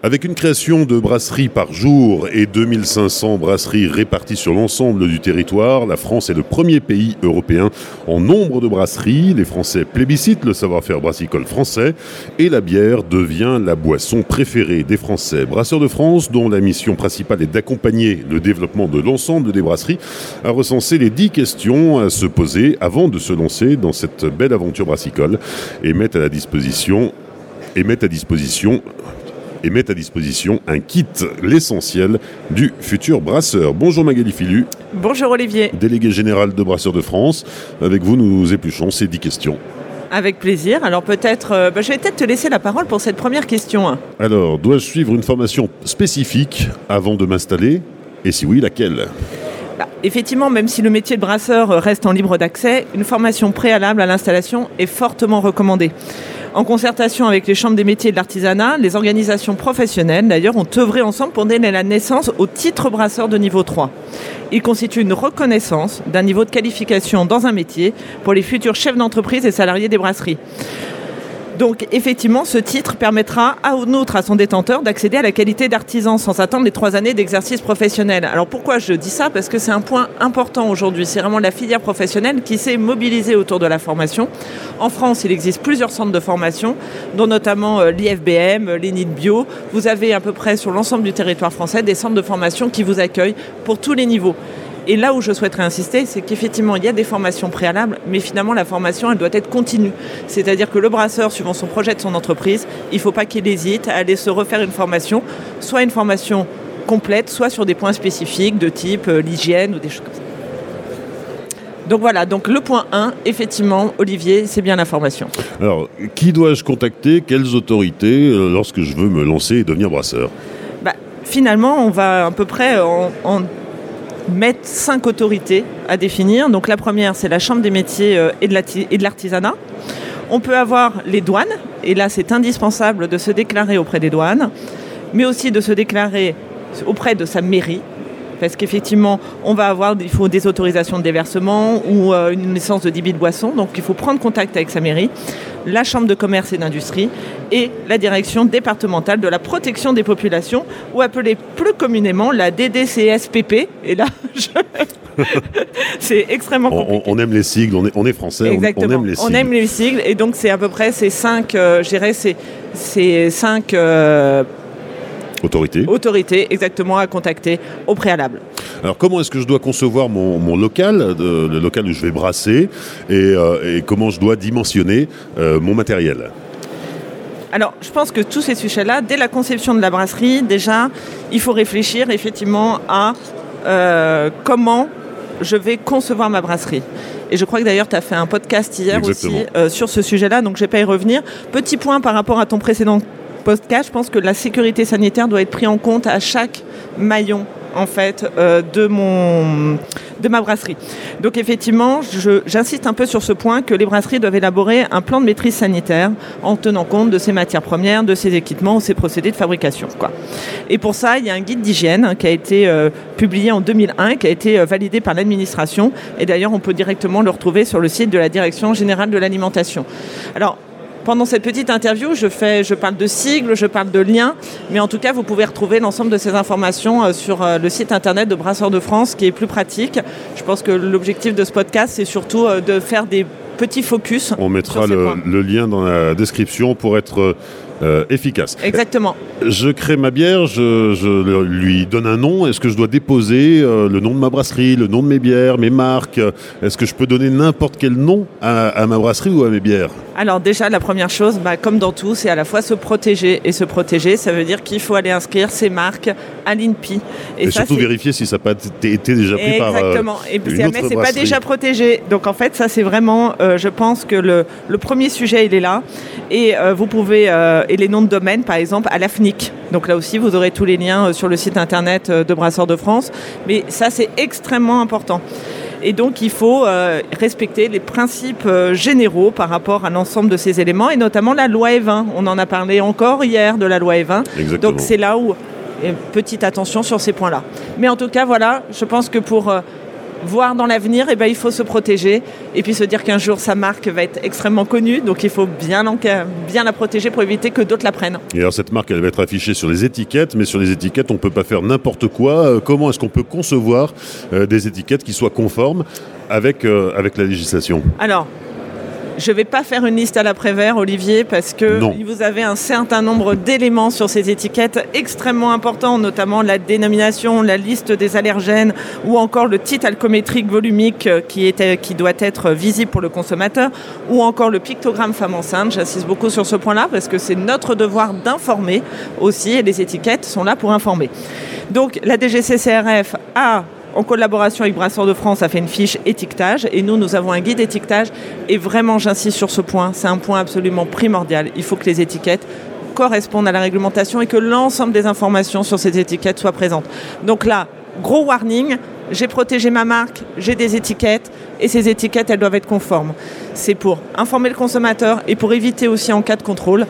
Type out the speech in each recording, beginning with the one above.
Avec une création de brasseries par jour et 2500 brasseries réparties sur l'ensemble du territoire, la France est le premier pays européen en nombre de brasseries. Les Français plébiscitent le savoir-faire brassicole français et la bière devient la boisson préférée des Français. Brasseurs de France, dont la mission principale est d'accompagner le développement de l'ensemble des brasseries, a recensé les 10 questions à se poser avant de se lancer dans cette belle aventure brassicole et met à la disposition et met à disposition et met à disposition un kit, l'essentiel du futur brasseur. Bonjour Magali Filu. Bonjour Olivier. Délégué général de Brasseurs de France. Avec vous, nous épluchons ces 10 questions. Avec plaisir. Alors peut-être, euh, bah, je vais peut-être te laisser la parole pour cette première question. Alors, dois-je suivre une formation spécifique avant de m'installer? Et si oui, laquelle? Bah, Effectivement, même si le métier de brasseur reste en libre d'accès, une formation préalable à l'installation est fortement recommandée. En concertation avec les chambres des métiers de l'artisanat, les organisations professionnelles d'ailleurs ont œuvré ensemble pour donner la naissance au titre brasseur de niveau 3. Il constitue une reconnaissance d'un niveau de qualification dans un métier pour les futurs chefs d'entreprise et salariés des brasseries. Donc effectivement, ce titre permettra à un autre, à son détenteur, d'accéder à la qualité d'artisan sans attendre les trois années d'exercice professionnel. Alors pourquoi je dis ça? Parce que c'est un point important aujourd'hui. C'est vraiment la filière professionnelle qui s'est mobilisée autour de la formation. En France, il existe plusieurs centres de formation, dont notamment euh, l'IFBM, l'ENIT Bio. Vous avez à peu près sur l'ensemble du territoire français des centres de formation qui vous accueillent pour tous les niveaux. Et là où je souhaiterais insister, c'est qu'effectivement, il y a des formations préalables, mais finalement, la formation, elle doit être continue. C'est-à-dire que le brasseur, suivant son projet de son entreprise, il ne faut pas qu'il hésite à aller se refaire une formation, soit une formation complète, soit sur des points spécifiques de type euh, l'hygiène ou des choses comme ça. Donc voilà, donc le point 1, effectivement, Olivier, c'est bien la formation. Alors, qui dois-je contacter? Quelles autorités euh, lorsque je veux me lancer et devenir brasseur? Bah, Finalement, on va à peu près en, en mettent cinq autorités à définir. Donc la première, c'est la Chambre des métiers euh, et de l'artisanat. On peut avoir les douanes, et là c'est indispensable de se déclarer auprès des douanes, mais aussi de se déclarer auprès de sa mairie, parce qu'effectivement, on va avoir il faut des autorisations de déversement ou euh, une licence de débit de boisson, donc il faut prendre contact avec sa mairie, la Chambre de commerce et d'industrie et la direction départementale de la protection des populations, ou appelée plus communément la DDCSPP. Et là, c'est extrêmement compliqué. On, aime les sigles, on est, on est français, Exactement. on, aime les sigles. On aime les sigles, et donc c'est à peu près ces cinq, euh, je dirais, ces, cinq euh, Autorité. Autorité, exactement, à contacter au préalable. Alors comment est-ce que je dois concevoir mon, local, le local où je vais brasser, et, euh, comment je dois dimensionner euh, mon matériel? Alors, je pense que tous ces sujets-là, dès la conception de la brasserie, déjà, il faut réfléchir effectivement à euh, comment je vais concevoir ma brasserie. Et je crois que d'ailleurs, tu as fait un podcast hier aussi sur ce sujet-là, donc je ne vais pas y revenir. Petit point par rapport à ton précédent podcast, je pense que la sécurité sanitaire doit être prise en compte à chaque maillon en fait euh, de mon de ma brasserie. Donc effectivement, j'insiste un peu sur ce point que les brasseries doivent élaborer un plan de maîtrise sanitaire en tenant compte de ces matières premières, de ces équipements ou ces procédés de fabrication. Et pour ça, il y a un guide d'hygiène qui a été euh, publié en 2001, qui a été euh, validé par l'administration. Et d'ailleurs, on peut directement le retrouver sur le site de la Direction générale de l'alimentation. Alors, pendant cette petite interview, je, fais, je parle de sigles, je parle de liens, mais en tout cas, vous pouvez retrouver l'ensemble de ces informations euh, sur euh, le site internet de Brasseurs de France, qui est plus pratique. Je pense que l'objectif de ce podcast, c'est surtout euh, de faire des petits focus. On mettra le, lien dans la description pour être euh, efficace. Exactement. Je crée ma bière, je, lui donne un nom. Est-ce que je dois déposer euh, le nom de ma brasserie, le nom de mes bières, mes marques? Est-ce que je peux donner n'importe quel nom à, ma brasserie ou à mes bières? Alors déjà, la première chose, bah, comme dans tout, c'est à la fois se protéger. Et se protéger, ça veut dire qu'il faut aller inscrire ses marques à l'INPI. Et, surtout vérifier si ça n'a pas été déjà pris par euh, Exactement. et jamais c'est pas déjà protégé. Donc en fait, ça c'est vraiment, je pense que le, le, premier sujet, il est là. Et vous pouvez et les noms de domaine, par exemple, à l'AFNIC. Donc là aussi, vous aurez tous les liens euh, sur le site internet euh, de Brasseurs de France. Mais ça, c'est extrêmement important. Et donc, il faut euh, respecter les principes généraux par rapport à l'ensemble de ces éléments, et notamment la loi E20. On en a parlé encore hier de la loi E20. Donc, c'est là où, petite attention sur ces points-là. Mais en tout cas, voilà, je pense que pour voir dans l'avenir, eh ben, il faut se protéger et puis se dire qu'un jour sa marque va être extrêmement connue, donc il faut bien, bien la protéger pour éviter que d'autres la prennent. Et alors cette marque, elle va être affichée sur les étiquettes, mais sur les étiquettes, on ne peut pas faire n'importe quoi. Euh, comment est-ce qu'on peut concevoir euh, des étiquettes qui soient conformes avec, euh, avec la législation? Alors, je ne vais pas faire une liste à l'après-vert, Olivier, parce que vous avez un certain nombre d'éléments sur ces étiquettes extrêmement importants, notamment la dénomination, la liste des allergènes ou encore le titre alcométrique volumique euh, qui, qui doit être visible pour le consommateur ou encore le pictogramme femme enceinte. J'insiste beaucoup sur ce point-là parce que c'est notre devoir d'informer aussi et les étiquettes sont là pour informer. Donc la DGCCRF a en collaboration avec Brasseur de France, a fait une fiche étiquetage et nous, nous avons un guide étiquetage. Et vraiment, j'insiste sur ce point, c'est un point absolument primordial. Il faut que les étiquettes correspondent à la réglementation et que l'ensemble des informations sur ces étiquettes soient présentes. Donc là, gros warning, j'ai protégé ma marque, j'ai des étiquettes et ces étiquettes, elles doivent être conformes. C'est pour informer le consommateur et pour éviter aussi en cas de contrôle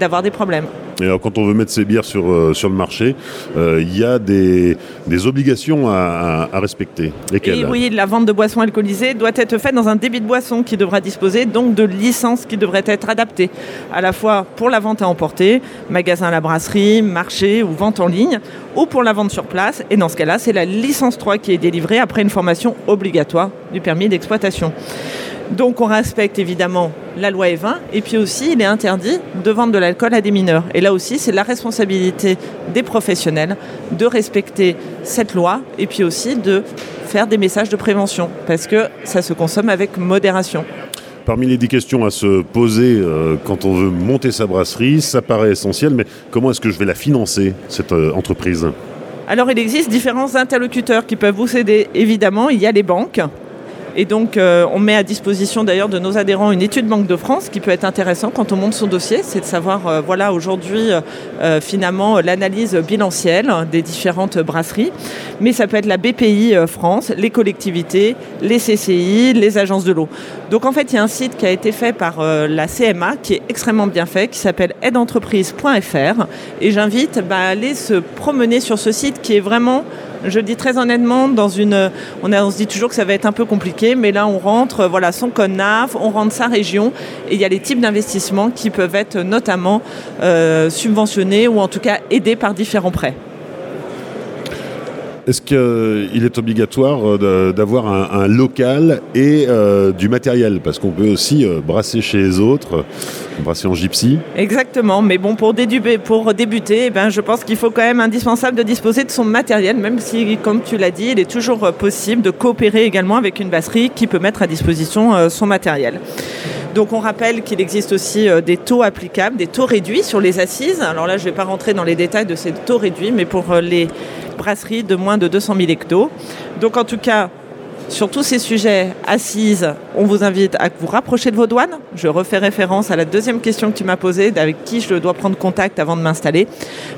d'avoir des problèmes. Et alors, quand on veut mettre ses bières sur, euh, sur le marché, euh, il y a des, des obligations à, respecter. Lesquelles Oui, la vente de boissons alcoolisées doit être faite dans un débit de boisson qui devra disposer donc de licences qui devraient être adaptées, à la fois pour la vente à emporter, magasin à la brasserie, marché ou vente en ligne, ou pour la vente sur place. Et dans ce cas-là, c'est la licence 3 qui est délivrée après une formation obligatoire du permis d'exploitation. Donc on respecte évidemment la loi E20 et puis aussi il est interdit de vendre de l'alcool à des mineurs. Et là aussi c'est la responsabilité des professionnels de respecter cette loi et puis aussi de faire des messages de prévention parce que ça se consomme avec modération. Parmi les dix questions à se poser euh, quand on veut monter sa brasserie, ça paraît essentiel, mais comment est-ce que je vais la financer, cette euh, entreprise? Alors il existe différents interlocuteurs qui peuvent vous aider. Évidemment, il y a les banques et donc, euh, on met à disposition d'ailleurs de nos adhérents une étude Banque de France qui peut être intéressant quand on monte son dossier. C'est de savoir, euh, voilà, aujourd'hui, euh, finalement, l'analyse bilancielle des différentes brasseries. Mais ça peut être la BPI France, les collectivités, les CCI, les agences de l'eau. Donc, en fait, il y a un site qui a été fait par la CMA qui est extrêmement bien fait, qui s'appelle aideentreprise.fr. Et j'invite bah, à aller se promener sur ce site qui est vraiment je dis très honnêtement, dans une, on, se dit toujours que ça va être un peu compliqué, mais là on rentre, voilà, son code NAF, on rentre sa région, et il y a les types d'investissements qui peuvent être notamment euh, subventionnés ou en tout cas aidés par différents prêts. Est-ce qu'il est obligatoire euh, d'avoir un, local et euh, du matériel? Parce qu'on peut aussi euh, brasser chez les autres, brasser en gypsy. Exactement, mais bon, pour, débuter, pour débuter eh ben, je pense qu'il faut quand même indispensable de disposer de son matériel, même si, comme tu l'as dit, il est toujours possible de coopérer également avec une brasserie qui peut mettre à disposition son matériel. Donc on rappelle qu'il existe aussi des taux applicables, des taux réduits sur les assises. Alors là, je ne vais pas rentrer dans les détails de ces taux réduits, mais pour les brasserie de moins de 200 000 hectos. Donc en tout cas, sur tous ces sujets assises, on vous invite à vous rapprocher de vos douanes. Je refais référence à la deuxième question que tu m'as posée, avec qui je dois prendre contact avant de m'installer.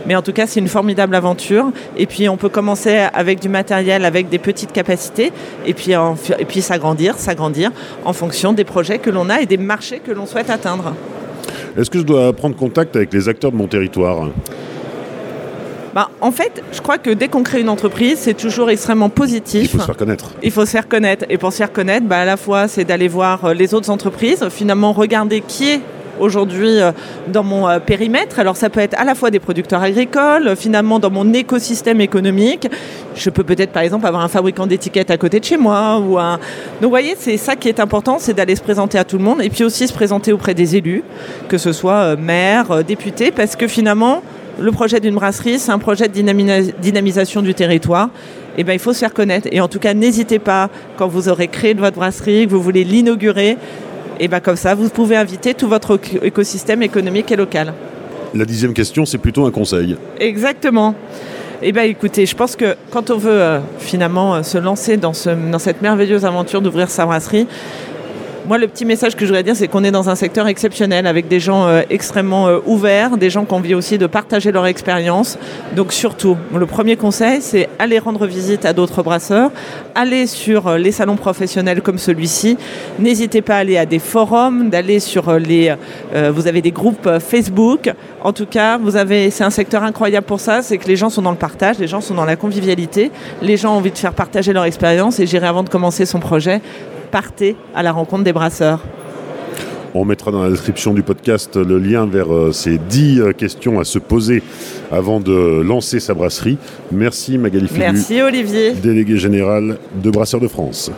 Mais en tout cas, c'est une formidable aventure. Et puis, on peut commencer avec du matériel, avec des petites capacités, et puis, et puis s'agrandir, s'agrandir en fonction des projets que l'on a et des marchés que l'on souhaite atteindre. Est-ce que je dois prendre contact avec les acteurs de mon territoire? Bah, en fait, je crois que dès qu'on crée une entreprise, c'est toujours extrêmement positif. Il faut se faire connaître. Il faut se faire connaître. Et pour se faire connaître, bah, à la fois, c'est d'aller voir euh, les autres entreprises, finalement regarder qui est aujourd'hui euh, dans mon euh, périmètre. Alors ça peut être à la fois des producteurs agricoles, finalement dans mon écosystème économique. Je peux peut-être par exemple avoir un fabricant d'étiquettes à côté de chez moi. Ou un... Donc vous voyez, c'est ça qui est important, c'est d'aller se présenter à tout le monde et puis aussi se présenter auprès des élus, que ce soit maire, député, parce que finalement, le projet d'une brasserie, c'est un projet de dynamisation du territoire. Et eh ben, il faut se faire connaître. Et en tout cas, n'hésitez pas, quand vous aurez créé votre brasserie, que vous voulez l'inaugurer, et eh ben, comme ça, vous pouvez inviter tout votre écosystème économique et local. La dixième question, c'est plutôt un conseil. Exactement. Eh bien, écoutez, je pense que quand on veut euh, finalement euh, se lancer dans, ce, dans cette merveilleuse aventure d'ouvrir sa brasserie, Moi, le petit message que je voudrais dire, c'est qu'on est dans un secteur exceptionnel avec des gens euh, extrêmement euh, ouverts, des gens qui ont envie aussi de partager leur expérience. Donc surtout, le premier conseil, c'est aller rendre visite à d'autres brasseurs, aller sur euh, les salons professionnels comme celui-ci. N'hésitez pas à aller à des forums, d'aller sur les. vous avez des groupes Facebook. En tout cas, vous avez. C'est un secteur incroyable pour ça, c'est que les gens sont dans le partage, les gens sont dans la convivialité, les gens ont envie de faire partager leur expérience. Et j'irai avant de commencer son projet partez à la rencontre des brasseurs. On mettra dans la description du podcast le lien vers euh, ces 10 euh, questions à se poser avant de lancer sa brasserie. Merci Magali Filu. Merci Olivier. Délégué général de Brasseurs de France.